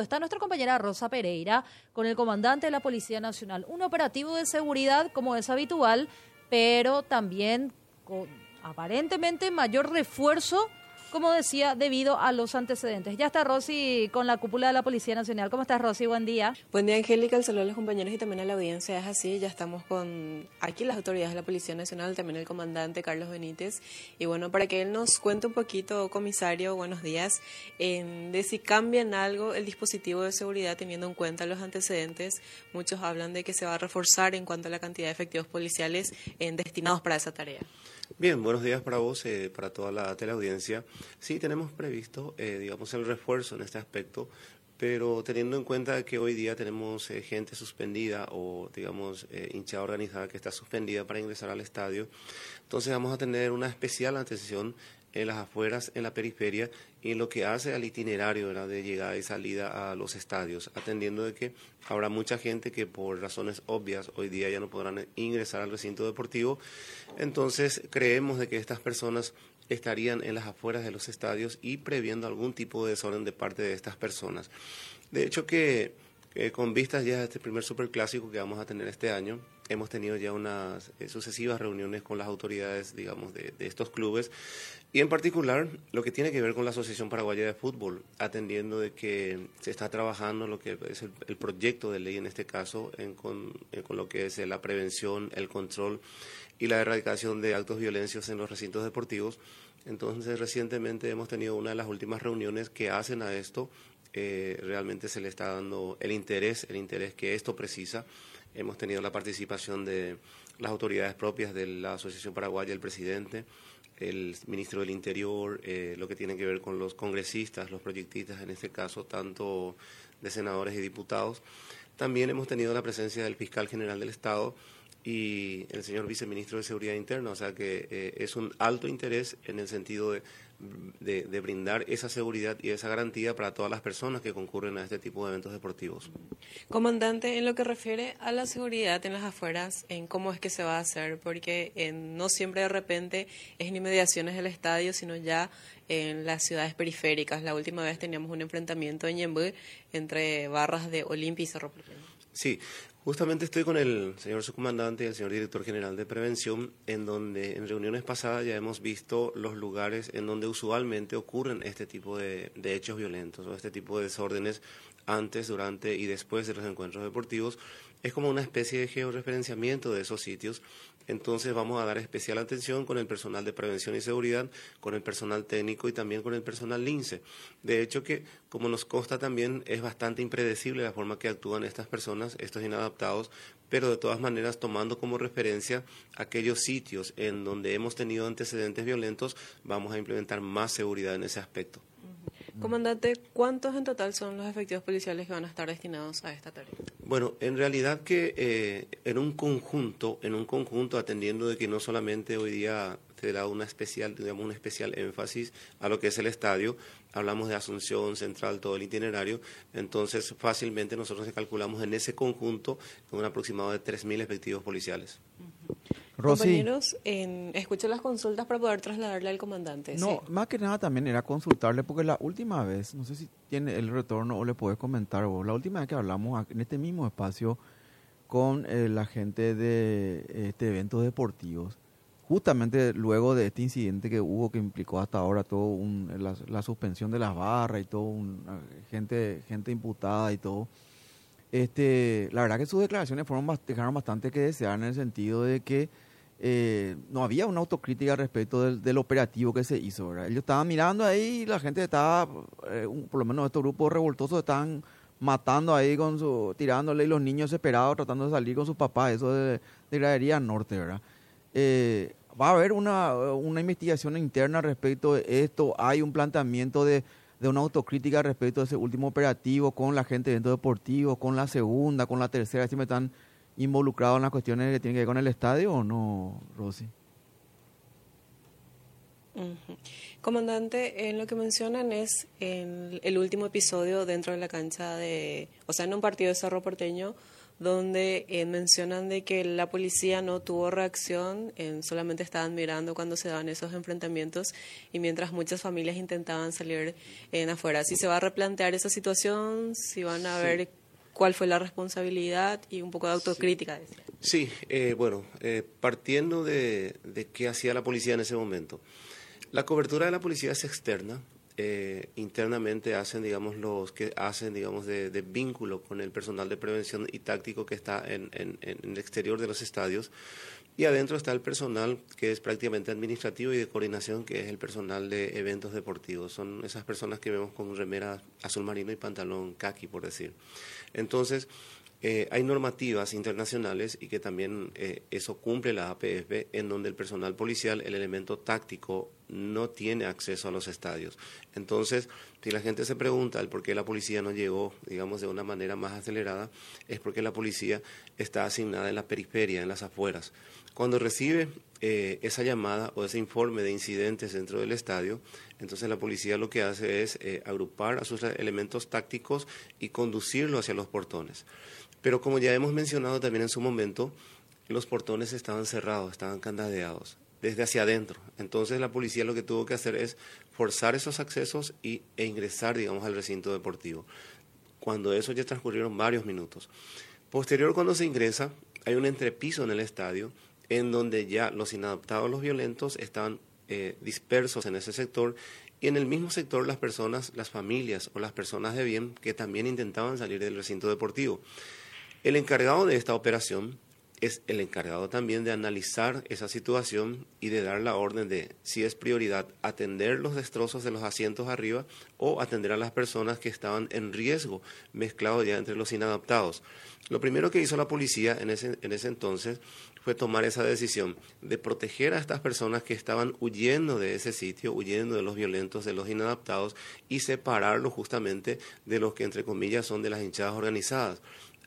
Está nuestra compañera Rosa Pereira con el comandante de la Policía Nacional. Un operativo de seguridad como es habitual, pero también con aparentemente mayor refuerzo como decía, debido a los antecedentes. Ya está Rosy con la cúpula de la Policía Nacional. ¿Cómo estás, Rosy? Buen día. Buen día, Angélica. El saludo a los compañeros y también a la audiencia. Es así, ya estamos con aquí las autoridades de la Policía Nacional, también el comandante Carlos Benítez. Y bueno, para que él nos cuente un poquito, comisario, buenos días, de si cambian algo el dispositivo de seguridad teniendo en cuenta los antecedentes. Muchos hablan de que se va a reforzar en cuanto a la cantidad de efectivos policiales destinados para esa tarea. Bien, buenos días para vos, eh, para toda la teleaudiencia. Sí, tenemos previsto, eh, digamos, el refuerzo en este aspecto, pero teniendo en cuenta que hoy día tenemos eh, gente suspendida o, digamos, hinchada organizada que está suspendida para ingresar al estadio, entonces vamos a tener una especial atención en las afueras, en la periferia y en lo que hace al itinerario de llegada y salida a los estadios, atendiendo de que habrá mucha gente que por razones obvias hoy día ya no podrán ingresar al recinto deportivo. Entonces creemos de que estas personas estarían en las afueras de los estadios y previendo algún tipo de desorden de parte de estas personas. De hecho que con vistas ya a este primer superclásico que vamos a tener este año, hemos tenido ya unas eh, sucesivas reuniones con las autoridades, digamos, de, estos clubes y en particular lo que tiene que ver con la Asociación Paraguaya de Fútbol, atendiendo de que se está trabajando lo que es el, proyecto de ley en este caso en, con, con, lo que es la prevención, el control y la erradicación de actos violentos en los recintos deportivos. Entonces, recientemente hemos tenido una de las últimas reuniones que hacen a esto eh, realmente se le está dando el interés, el interés que esto precisa. Hemos tenido la participación de las autoridades propias de la Asociación Paraguaya, el presidente, el ministro del Interior, eh, lo que tiene que ver con los congresistas, los proyectistas, en este caso, tanto de senadores y diputados. También hemos tenido la presencia del fiscal general del Estado y el señor viceministro de Seguridad Interna, o sea que eh, es un alto interés en el sentido de de, brindar esa seguridad y esa garantía para todas las personas que concurren a este tipo de eventos deportivos. Comandante, en lo que refiere a la seguridad en las afueras, ¿en cómo es que se va a hacer? Porque no siempre de repente es en inmediaciones del estadio, sino ya en las ciudades periféricas. La última vez teníamos un enfrentamiento en Yembú entre barras de Olimpia y Cerro Sí, Justamente estoy con el señor subcomandante y el señor director general de prevención, en donde en reuniones pasadas ya hemos visto los lugares en donde usualmente ocurren este tipo de, de hechos violentos o este tipo de desórdenes antes, durante y después de los encuentros deportivos. Es como una especie de georreferenciamiento de esos sitios entonces vamos a dar especial atención con el personal de prevención y seguridad, con el personal técnico y también con el personal LINCE. De hecho que, como nos consta también, es bastante impredecible la forma que actúan estas personas, estos inadaptados, pero de todas maneras tomando como referencia aquellos sitios en donde hemos tenido antecedentes violentos, vamos a implementar más seguridad en ese aspecto. Comandante, ¿cuántos en total son los efectivos policiales que van a estar destinados a esta tarea? Bueno, en realidad que eh, en un conjunto, en un conjunto atendiendo de que no solamente hoy día se da una especial, digamos, un especial énfasis a lo que es el estadio, hablamos de Asunción, Central, todo el itinerario, entonces fácilmente nosotros calculamos en ese conjunto con un aproximado de 3.000 efectivos policiales. Compañeros, en, escucho las consultas para poder trasladarle al comandante. No, más que nada también era consultarle, porque la última vez, no sé si tiene el retorno o le puedes comentar vos, la última vez que hablamos en este mismo espacio con eh, la gente de este eventos deportivos, justamente luego de este incidente que hubo que implicó hasta ahora todo la, suspensión de las barras y todo, gente, gente imputada y todo. Este, la verdad que sus declaraciones fueron dejaron bastante que desear en el sentido de que eh, no había una autocrítica respecto del, operativo que se hizo. ¿verdad? Ellos estaban mirando ahí y la gente estaba, eh, por lo menos estos grupos revoltosos estaban matando ahí con su, tirándole y los niños desesperados tratando de salir con sus papás, eso de, de gradería norte, ¿verdad? Eh, va a haber una, una investigación interna respecto de esto, hay un planteamiento de, de una autocrítica respecto de ese último operativo con la gente dentro deportivo, con la segunda, con la tercera, si me están involucrado en las cuestiones que tienen que ver con el estadio o no, Rosy? Comandante, en lo que mencionan es en el último episodio dentro de la cancha de, o sea, en un partido de Cerro Porteño, donde eh, mencionan de que la policía no tuvo reacción, solamente estaban mirando cuando se daban esos enfrentamientos y mientras muchas familias intentaban salir en afuera. Si se va a replantear esa situación, si van a ver cuál fue la responsabilidad y un poco de autocrítica. Sí, eh, bueno, eh, partiendo de, qué hacía la policía en ese momento. La cobertura de la policía es externa, eh, internamente hacen, digamos, los que hacen, digamos, de, vínculo con el personal de prevención y táctico que está en, el exterior de los estadios. Y adentro está el personal que es prácticamente administrativo y de coordinación, que es el personal de eventos deportivos. Son esas personas que vemos con remera azul marino y pantalón kaki, por decir. Entonces, eh, hay normativas internacionales y que también eh, eso cumple la APF, en donde el personal policial, el elemento táctico, no tiene acceso a los estadios. Entonces, si la gente se pregunta el por qué la policía no llegó, digamos, de una manera más acelerada, es porque la policía está asignada en la periferia, en las afueras. Cuando recibe eh, esa llamada o ese informe de incidentes dentro del estadio, entonces la policía lo que hace es agrupar a sus elementos tácticos y conducirlo hacia los portones. Pero como ya hemos mencionado también en su momento, los portones estaban cerrados, estaban candadeados desde hacia adentro. Entonces la policía lo que tuvo que hacer es forzar esos accesos y, e ingresar, digamos, al recinto deportivo. Cuando eso ya transcurrieron varios minutos. Posterior, cuando se ingresa, hay un entrepiso en el estadio en donde ya los inadaptados, los violentos, estaban eh, dispersos en ese sector y en el mismo sector las personas, las familias o las personas de bien que también intentaban salir del recinto deportivo. El encargado de esta operación es el encargado también de analizar esa situación y de dar la orden de si es prioridad atender los destrozos de los asientos arriba o atender a las personas que estaban en riesgo mezclados ya entre los inadaptados. Lo primero que hizo la policía en ese, en ese entonces fue tomar esa decisión de proteger a estas personas que estaban huyendo de ese sitio, huyendo de los violentos, de los inadaptados y separarlos justamente de los que entre comillas son de las hinchadas organizadas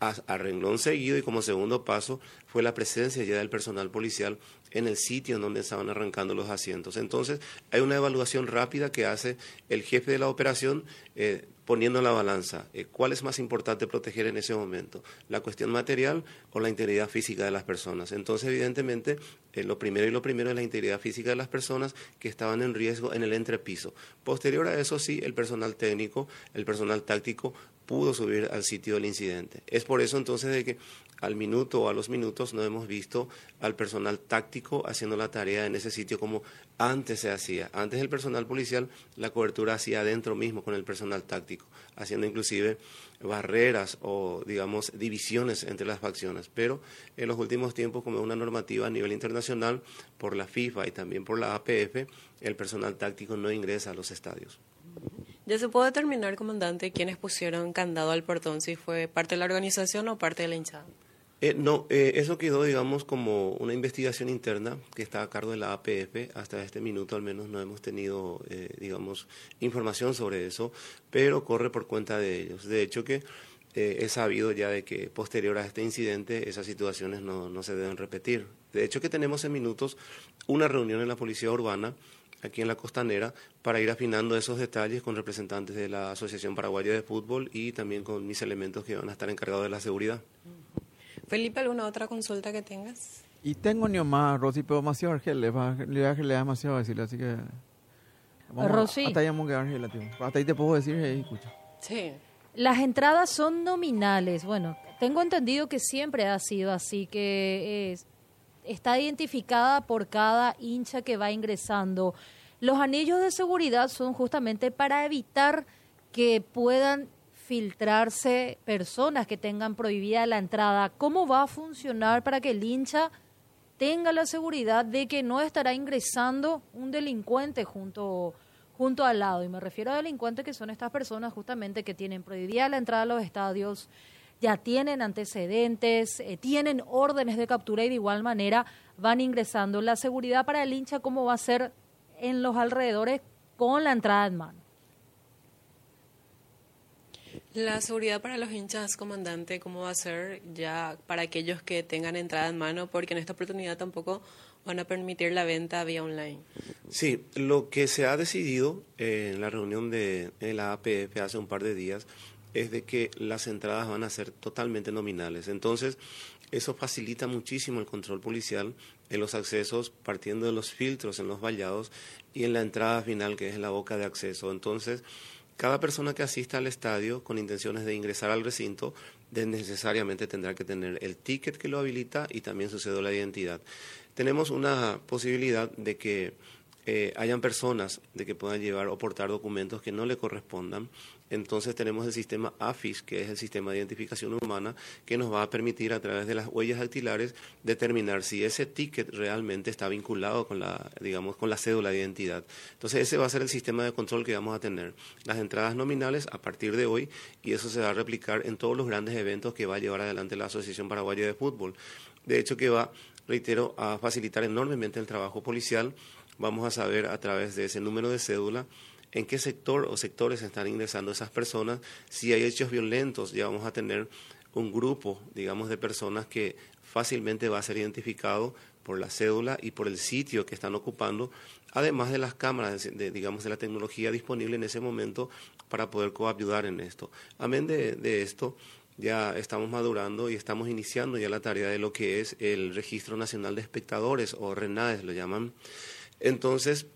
a, renglón seguido y como segundo paso fue la presencia ya del personal policial en el sitio en donde estaban arrancando los asientos. Entonces, hay una evaluación rápida que hace el jefe de la operación eh, poniendo en la balanza eh, cuál es más importante proteger en ese momento, la cuestión material o la integridad física de las personas. Entonces, evidentemente, eh, lo primero y lo primero es la integridad física de las personas que estaban en riesgo en el entrepiso. Posterior a eso, sí, el personal técnico, el personal táctico pudo subir al sitio del incidente. Es por eso entonces de que al minuto o a los minutos no hemos visto al personal táctico haciendo la tarea en ese sitio como antes se hacía. Antes el personal policial la cobertura hacía adentro mismo con el personal táctico, haciendo inclusive barreras o digamos divisiones entre las facciones. Pero en los últimos tiempos, como una normativa a nivel internacional por la FIFA y también por la APF, el personal táctico no ingresa a los estadios. ¿Ya se puede determinar, comandante, quiénes pusieron candado al portón? Si fue parte de la organización o parte de la hinchada. Eh, no, eh, eso quedó, digamos, como una investigación interna que está a cargo de la APF. Hasta este minuto, al menos, no hemos tenido, eh, digamos, información sobre eso, pero corre por cuenta de ellos. De hecho, que he sabido ya de que posterior a este incidente esas situaciones no, no se deben repetir. De hecho, que tenemos en minutos una reunión en la Policía Urbana aquí en la costanera para ir afinando esos detalles con representantes de la Asociación Paraguaya de Fútbol y también con mis elementos que van a estar encargados de la seguridad. Felipe, ¿alguna otra consulta que tengas? Y tengo ni más, Rosy, pero demasiado Argel, le va, le va demasiado a decirle, así que... Vamos, Rosy. Hasta ahí a Argel, hasta ahí te puedo decir, hey, escucha. Sí. Las entradas son nominales. Bueno, tengo entendido que siempre ha sido así, que es está identificada por cada hincha que va ingresando. Los anillos de seguridad son justamente para evitar que puedan filtrarse personas que tengan prohibida la entrada. ¿Cómo va a funcionar para que el hincha tenga la seguridad de que no estará ingresando un delincuente junto, junto al lado? Y me refiero a delincuentes que son estas personas justamente que tienen prohibida la entrada a los estadios, ya tienen antecedentes, eh, tienen órdenes de captura y de igual manera van ingresando. La seguridad para el hincha, ¿cómo va a ser en los alrededores con la entrada en mano? La seguridad para los hinchas, comandante, ¿cómo va a ser ya para aquellos que tengan entrada en mano? Porque en esta oportunidad tampoco van a permitir la venta vía online. Sí, lo que se ha decidido en la reunión de la APF hace un par de días es de que las entradas van a ser totalmente nominales. Entonces, eso facilita muchísimo el control policial en los accesos, partiendo de los filtros en los vallados y en la entrada final, que es la boca de acceso. Entonces, cada persona que asista al estadio con intenciones de ingresar al recinto necesariamente tendrá que tener el ticket que lo habilita y también su cédula de identidad. Tenemos una posibilidad de que eh, hayan personas de que puedan llevar o portar documentos que no le correspondan. Entonces tenemos el sistema AFIS, que es el sistema de identificación humana, que nos va a permitir a través de las huellas dactilares determinar si ese ticket realmente está vinculado con la, digamos, con la cédula de identidad. Entonces ese va a ser el sistema de control que vamos a tener. Las entradas nominales a partir de hoy y eso se va a replicar en todos los grandes eventos que va a llevar adelante la Asociación Paraguaya de Fútbol. De hecho que va, reitero, a facilitar enormemente el trabajo policial vamos a saber a través de ese número de cédula en qué sector o sectores están ingresando esas personas. Si hay hechos violentos, ya vamos a tener un grupo, digamos, de personas que fácilmente va a ser identificado por la cédula y por el sitio que están ocupando, además de las cámaras, de, digamos, de la tecnología disponible en ese momento para poder coayudar en esto. Amén de, de esto, ya estamos madurando y estamos iniciando ya la tarea de lo que es el Registro Nacional de Espectadores, o RENADES lo llaman. Entonces,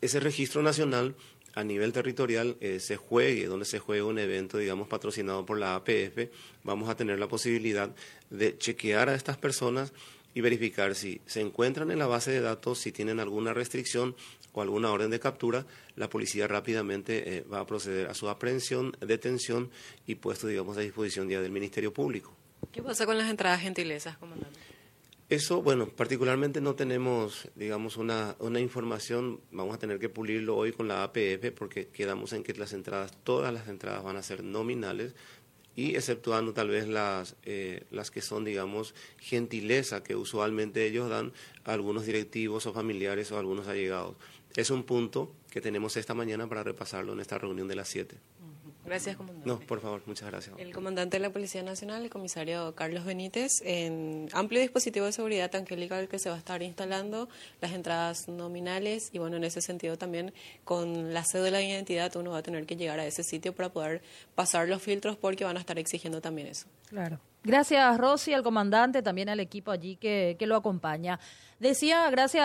ese registro nacional a nivel territorial eh, se juegue, donde se juegue un evento, digamos, patrocinado por la APF, vamos a tener la posibilidad de chequear a estas personas y verificar si se encuentran en la base de datos, si tienen alguna restricción o alguna orden de captura, la policía rápidamente eh, va a proceder a su aprehensión, detención y puesto, digamos, a disposición ya del Ministerio Público. ¿Qué pasa con las entradas gentilesas, comandante? Eso, bueno, particularmente no tenemos, digamos, una, información, vamos a tener que pulirlo hoy con la APF porque quedamos en que las entradas, todas las entradas van a ser nominales y exceptuando tal vez las, eh, las que son, digamos, gentileza que usualmente ellos dan a algunos directivos o familiares o algunos allegados. Es un punto que tenemos esta mañana para repasarlo en esta reunión de las 7. Gracias, comandante. No, por favor, muchas gracias. El comandante de la Policía Nacional, el comisario Carlos Benítez, en amplio dispositivo de seguridad angélica que se va a estar instalando, las entradas nominales y bueno, en ese sentido también con la cédula de identidad uno va a tener que llegar a ese sitio para poder pasar los filtros porque van a estar exigiendo también eso. Claro. Gracias, Rosy, al comandante, también al equipo allí que, que lo acompaña. Decía, gracias.